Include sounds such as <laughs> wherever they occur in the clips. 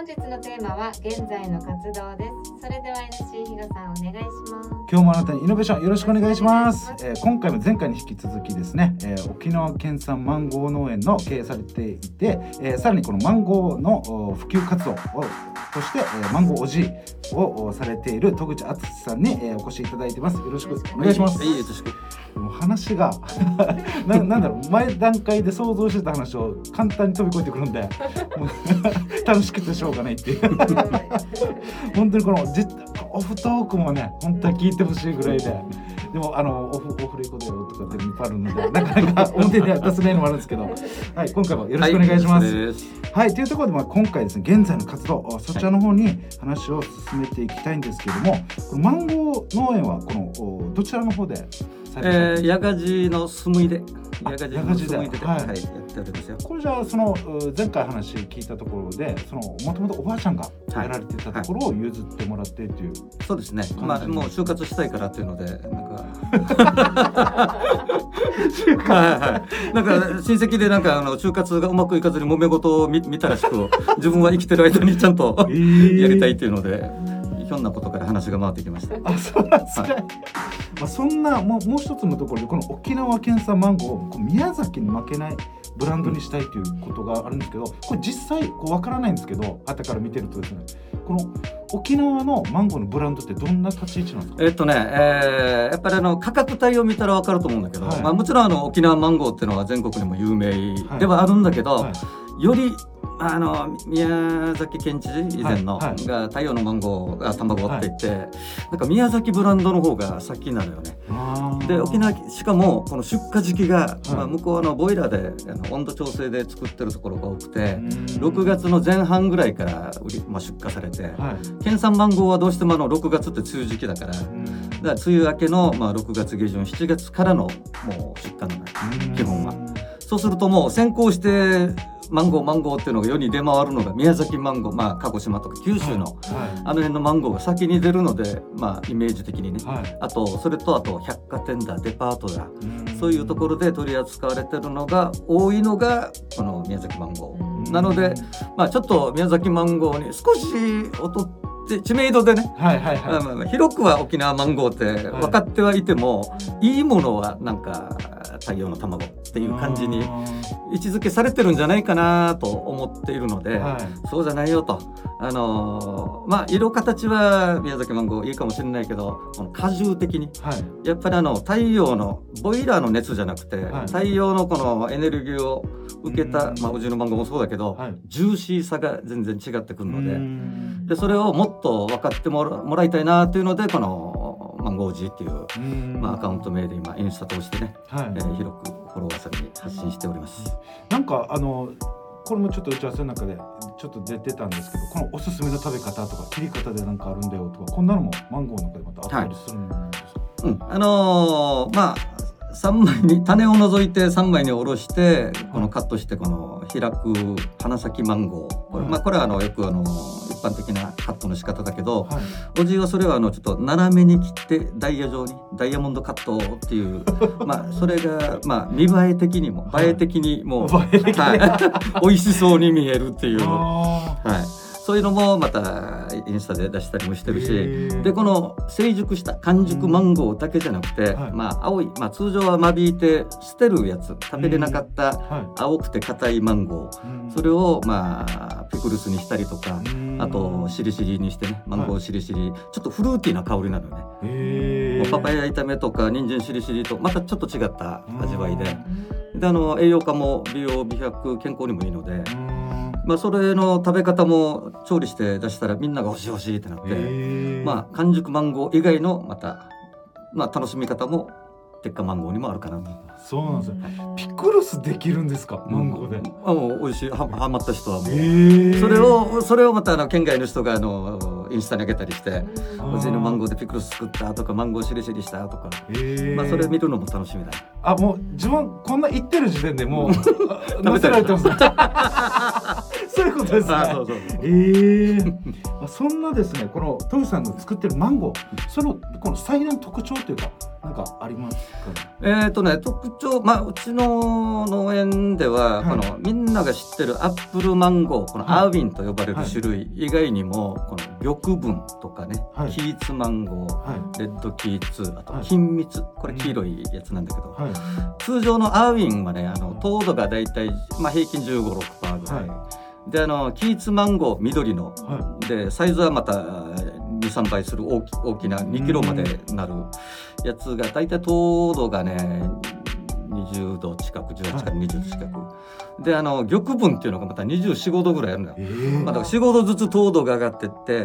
本日のテーマは現在の活動ですそれでは NC 比嘉さんお願いします今日もあなたにイノベーションよろしくお願いします。えー今回も前回に引き続きですね、えー沖縄県産マンゴー農園の経営されていて、えーさらにこのマンゴーのお普及活動をそして、えーマンゴーおじいをおされている戸口敦さんに、えーお越しいただいてます。よろしくお願いします。はい、よろしく。もう話が <laughs> ななんだろう前段階で想像してた話を簡単に飛び越えてくるんで <laughs> 楽しくてしょうがないっていう。<laughs> 本当にこのじオフトークもね本当は聞いてほしいぐらいで。でもあのオフオフレコだよとかでいっぱいあるのでなかなか表では出せないのもあるんですけど、はい、今回もよろしくお願いします。はい、はい、というところで、まあ、今回ですね、現在の活動、そちらの方に話を進めていきたいんですけれども、このマンゴー農園は、この、おどちらの方でされてるえー、ヤガジのスムイで、あヤガジヤガジでのスムイで、はいはい、やっておりますよ。これじゃあ、その、う前回話聞いたところで、その、もともとおばあちゃんがやられてたところを譲ってもらってっていう。そうですね。まあ、もう就活したいからっていうので、なんか。はいはい。なんか親戚でなんかあの就活がうまくいかずに揉め事を見見たらしく、自分は生きてる間にちゃんとえーやりたいっていうので、ひょんなことから話が回ってきました。あ、そうなんですか。はいまあ、そんな、もう、もう一つのところで、この沖縄県産マンゴーを、宮崎に負けない。ブランドにしたいということがあるんですけど、これ実際こうわからないんですけど、後から見てるとですね。この沖縄のマンゴーのブランドってどんな立ち位置なんですか？えっとね、えーやっぱりあの価格帯を見たら分かると思うんだけど、はいまあ、もちろんあの沖縄マンゴーっていうのは全国にも有名ではあるんだけど、はいよりあの宮崎県知事以前の、はいはいが太陽のマンゴーが卵って言って、なんか宮崎ブランドの方が先なのよね。で沖縄しかもこの出荷時期が、いまあ、向こうのボイラーであの温度調整で作ってるところが多くて、うん6月の前半ぐらいから売り、まあ、出荷されて、はい。県産マンゴーはどうしてもあの6月って梅雨時期だから。うんだから梅雨明けの、まあ、6月下旬7月からのもう出荷なのよ基本はそうするともう先行してマンゴーマンゴーっていうのが世に出回るのが宮崎マンゴー、まあ、鹿児島とか九州の、はあの辺のマンゴーが先に出るので、まあ、イメージ的にね。あとそれとあと百貨店だデパートだ。うん。そういうところで取り扱われてるのが多いのがこの宮崎マンゴー、うん。なので、まあ、ちょっと宮崎マンゴーに少し劣って知名度でね。はいはいはい。広くは沖縄マンゴーって分かってはいても、い、いものはなんか太陽の卵っていう感じに位置づけされてるんじゃないかなと思っているので、はい。そうじゃないよと。あのーまあ色形は宮崎マンゴーいいかもしれないけどこの果汁的にはい。やっぱりあの太陽のボイラーの熱じゃなくて、はい太陽のこのエネルギーを受けた、うんまあ、のマンゴーもそうだけど、はいジューシーさが全然違ってくるので。うんでそれをもっと分かってもらもらいたいなっていうのでこのマンゴージーっていう、うん。まあ、アカウント名で今インスタ通してね、はい。え。ー広くフォロワーさんに発信しております。なんかあのこれもちょっと打ち合わせの中でちょっと出てたんですけどこのおすすめの食べ方とか切り方でなんかあるんだよとかこんなのもマンゴーの中でまたあったりするんですか、うん、あのーまあ3枚に種を除いて3枚におろしてこのカットしてこの開く花咲マンゴー。これ,、はい。まあ、これはあのよくあの一般的なカットの仕方だけど、はい。おじいはそれはあのちょっと斜めに切ってダイヤ状にダイヤモンドカットっていう <laughs> まあそれがまあ見栄え的にもはい。映え的にも、<laughs> 映え的に。はい、美味しそうに見えるっていう、はあい、そういうのもまたインスタで出したりもしてるしでこの成熟した完熟マンゴーだけじゃなくて、はい。まあ青い、まあ、通常は間引いて捨てるやつ食べれなかったは青くて硬いマンゴーいそれをまあピクルスにしたりとかうん。あとしりしりにしてねマンゴーしりしり、ちょっとフルーティーな香りなのよね、パパイヤ炒めとか人参しりしりとまたちょっと違った味わいで。うん。であの栄養価も美容美白健康にもいいので、うんまあ、それの食べ方も調理して出したらみんなが欲しい欲しいってなって、まあ完熟マンゴー以外のまた、まあ、楽しみ方も鉄火マンゴーにもあるかなと。そうなんですよ。ピクルスできるんですか？マンゴーで、うんあもう美味しい。ははまった人はもう、それをそれをまたあの県外の人があのインスタに上げたりしてうちのマンゴーでピクルス作ったとかマンゴーしりしりしたとか、まあ、それ見るのも楽しみだね。あもう自分こんな言ってる時点でもうべたい載せられてますそそういうことですね。あそうそうええあそんなですねこのトムさんの作ってるマンゴー。そのこの最大の特徴というかなんかありますか？ねえーとね、特徴、まあ、うちの農園では、はい。このみんなが知ってるアップルマンゴーこのはい。アーウィンと呼ばれる種類以外にも、この玉文とかね、はいキーツマンゴーはレッドキーツあとはい。金蜜。これ黄色いやつなんだけど、いはい。通常のアーウィンはねあの糖度がだいたい、まあ、平均1 5 6ぐらい、であのキーツマンゴー緑の。はでサイズはまた23倍する大き大きな2キロまでなるやつが大体糖度がね20度近く18から20度近く、であの玉分っていうのがまた245度ぐらいあるのよ。い、ええまあ、だから45度ずつ糖度が上がってって、へ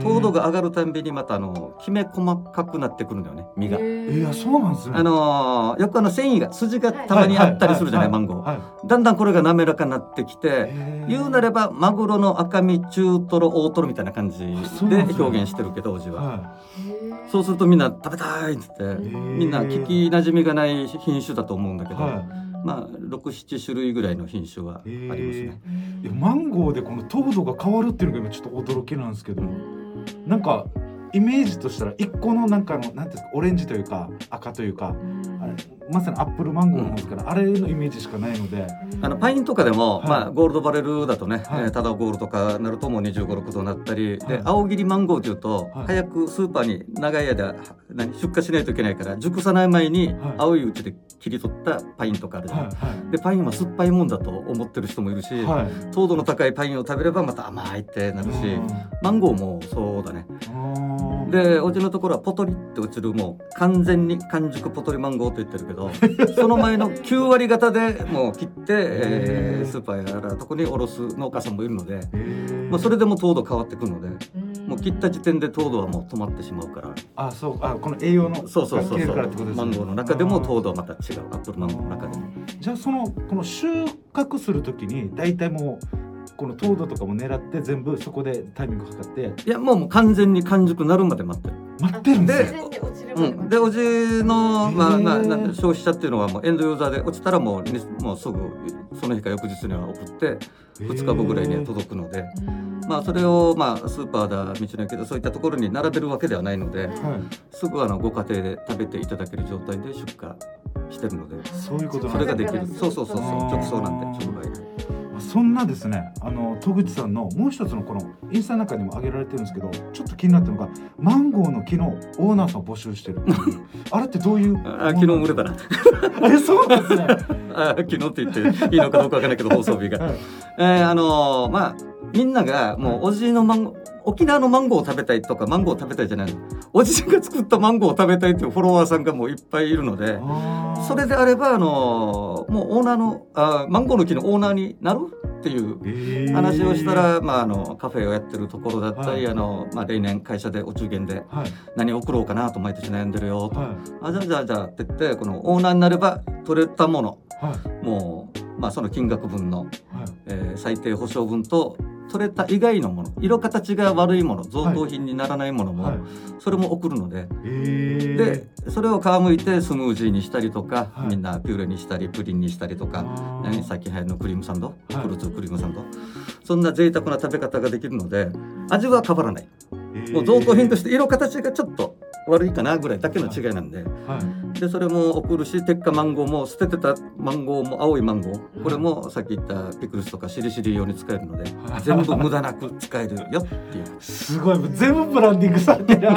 ー。糖度が上がるたんびにまたあのきめ細かくなってくるんだよね実が。ええあそうなんですね。あのーよくあの繊維が筋がたまにあったりするじゃない、マンゴー、はだんだんこれが滑らかになってきて、い言うなればマグロの赤身中トロ大トロみたいな感じで表現してるけどおじは、はそうするとみんな食べたいっつってー。みんな聞きなじみがない品種だと思うんだけど、い。はまあ67種類ぐらいの品種はありますね。いいやマンゴーでこの糖度が変わるっていうのが今ちょっと驚きなんですけど。なんかイメージとしたら一個のなんかのなんていうんですかオレンジというか赤というかまさにアップルマンゴーの方ですから、あれのイメージしかないので。あのパインとかでも、はい。まあ、ゴールドバレルだとね、はい。えーただゴールとかなるともう2 5 6度になったり、はい。で青切りマンゴーというと、はい。早くスーパーに長い間何出荷しないといけないから熟さない前にはい。青いうちで切り取ったパインとかあるじゃない、はい。はでパインは酸っぱいもんだと思ってる人もいるし、糖度の高いパインを食べればまた甘いってなるし、うん。マンゴーもそうだねでおじのところはポトリって落ちるもう完全に完熟ポトリマンゴーと言ってるけど <laughs> その前の9割方でもう切って、えースーパーやらとこに卸す農家さんもいるので、まあ、それでも糖度変わってくるのでもう切った時点で糖度はもう止まってしまうから。あそうあこの栄養のそうそうそうそう。マンゴーの中でも糖度はまた違うアップルマンゴーの中でも。じゃあそのこの収穫するときに大体もうこの糖度とかも狙って全部そこでタイミング測っていやもうもう完全に完熟なるまで待ってる。待ってるんですでよ自然に落ちるうん、でおじの、まあへー。まあ、なんて消費者っていうのはもうエンドユーザーで落ちたらもうにもうすぐその日か翌日には送って2日後ぐらいには届くので、まあ、それを、まあ、スーパーだ道の駅だそういったところに並べるわけではないのではい。すぐあのご家庭で食べていただける状態で出荷してるので。そういうことなんそれができる。そうそうそうそう。直送なんで直売で。そんなですねあの戸口さんのもう一つのこのインスタの中にも挙げられてるんですけどちょっと気になったのがマンゴーの木のオーナーさんを募集してる。<laughs> あれってどういうあ昨日売れたな。<laughs> えそうなんですね。<laughs> あ昨日って言っていいのかどうかわからないけど放送日が。はい。えーあのーまあみんながもうおじのマンゴー沖縄のマンゴーを食べたいとかマンゴーを食べたいじゃないの。おじが作ったマンゴーを食べたいっていうフォロワーさんがもういっぱいいるのでそれであればあのーもうオーナーのあーマンゴーの木のオーナーになるっていうえー。話をしたら、まあ、あのカフェをやってるところだったり、はい。あのまあ、例年会社でお中元ではい。何送ろうかなと毎年悩んでるよと、はあじゃあじゃあじゃあって言ってこのオーナーになれば取れたもの。いはい。もう、まあ、その金額分のはい。えー最低保証分と取れた以外のもの色形が悪いもの贈答品にならないものも、はい。それも送るので、えー。でそれを皮むいてスムージーにしたりとか、はい。みんなピューレにしたりプリンにしたりとか、あー。何最近流行りのクリームサンド、はい。フルーツクリームサンド。そんな贅沢な食べ方ができるので味は変わらない、もう贈答品として色形がちょっと悪いかなぐらいだけの違いなんで。はい。でそれも送るし鉄火マンゴーも捨ててたマンゴーも青いマンゴー。これもさっき言ったピクルスとかしりしり用に使えるのではい。全部無駄なく使えるよっていう。すごい。全部ブランディングされてる。<laughs>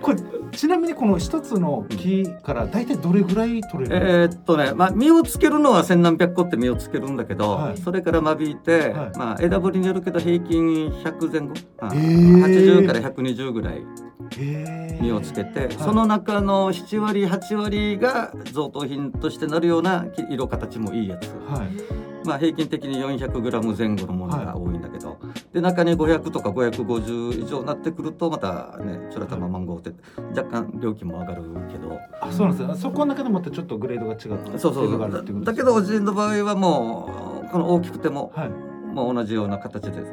これちなみにこの一つの木から大体どれぐらい取れるんですえーっとね、まあ、実をつけるのは千何百個って実をつけるんだけど、はい。それから間引いて、はい。まあ、枝ぶりによるけど平均100前後、あへー。80から120ぐらい実をつけて、いその中の7割8割が贈答品としてなるような色形もいいやつ。はい。まあ、平均的に 400g 前後のものが多いんだけど、で中に500とか550以上になってくるとまたねチョラタママンゴーって若干料金も上がるけど、あそうなんですよ。そこの中でまたちょっとグレードが違うそうそう。だけどおじいの場合はもうこの大きくても、はい。もう同じような形で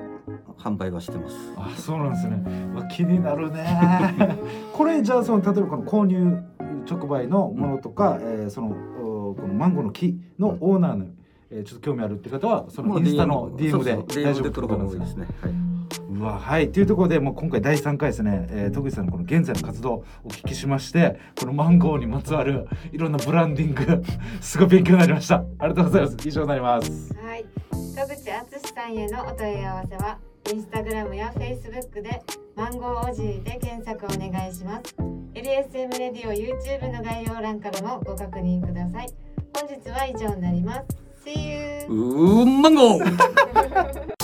販売はしてます。あそうなんですね。わ気になるね。<laughs> これじゃあその例えばこの購入直売のものとか、えーそのおこのマンゴーの木のオーナーのえーちょっと興味あるって方はそのインスタの DM で大丈夫来る方が多いですね。はい。うわはい。というところでもう今回第3回ですね、えー、徳井さんのこの現在の活動をお聞きしましてこのマンゴーにまつわるいろんなブランディング <laughs> すごい勉強になりました。ありがとうございます。以上になります。はい。戸口敦さんへのお問い合わせはインスタグラムやフェイスブックでマンゴーおじいで検索お願いします。LSM レディオ YouTube の概要欄からもご確認ください。本日は以上になります。See you! うーんマンゴー